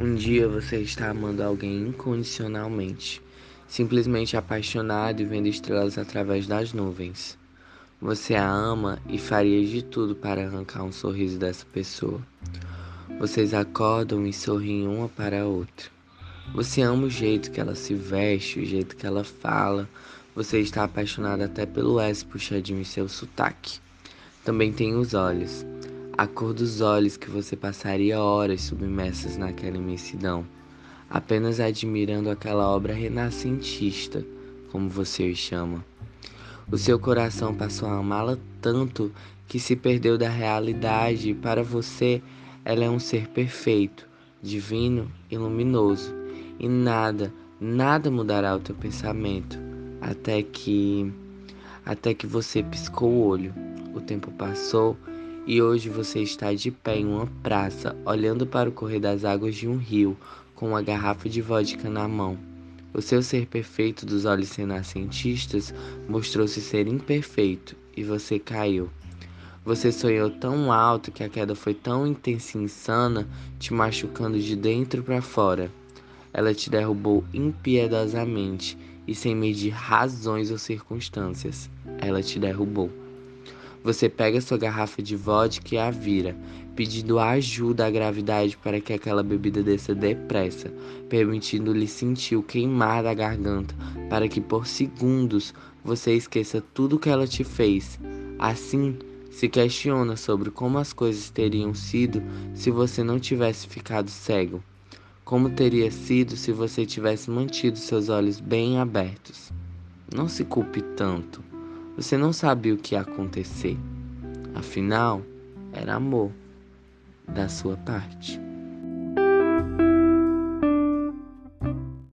Um dia você está amando alguém incondicionalmente, simplesmente apaixonado e vendo estrelas através das nuvens. Você a ama e faria de tudo para arrancar um sorriso dessa pessoa. Vocês acordam e sorriem uma para a outra. Você ama o jeito que ela se veste, o jeito que ela fala. Você está apaixonado até pelo S puxadinho em seu sotaque. Também tem os olhos a cor dos olhos que você passaria horas submersas naquela imensidão, apenas admirando aquela obra renascentista, como você os chama. O seu coração passou a amá-la tanto que se perdeu da realidade e para você ela é um ser perfeito, divino e luminoso, e nada, nada mudará o teu pensamento até que até que você piscou o olho. O tempo passou e hoje você está de pé em uma praça, olhando para o correr das águas de um rio, com uma garrafa de vodka na mão. O seu ser perfeito dos olhos renascentistas mostrou-se ser imperfeito e você caiu. Você sonhou tão alto que a queda foi tão intensa e insana, te machucando de dentro para fora. Ela te derrubou impiedosamente e sem medir razões ou circunstâncias. Ela te derrubou. Você pega sua garrafa de vodka e a vira, pedindo ajuda à gravidade para que aquela bebida desça depressa, permitindo-lhe sentir o queimar da garganta, para que por segundos você esqueça tudo que ela te fez. Assim, se questiona sobre como as coisas teriam sido se você não tivesse ficado cego. Como teria sido se você tivesse mantido seus olhos bem abertos? Não se culpe tanto. Você não sabia o que ia acontecer. Afinal, era amor da sua parte.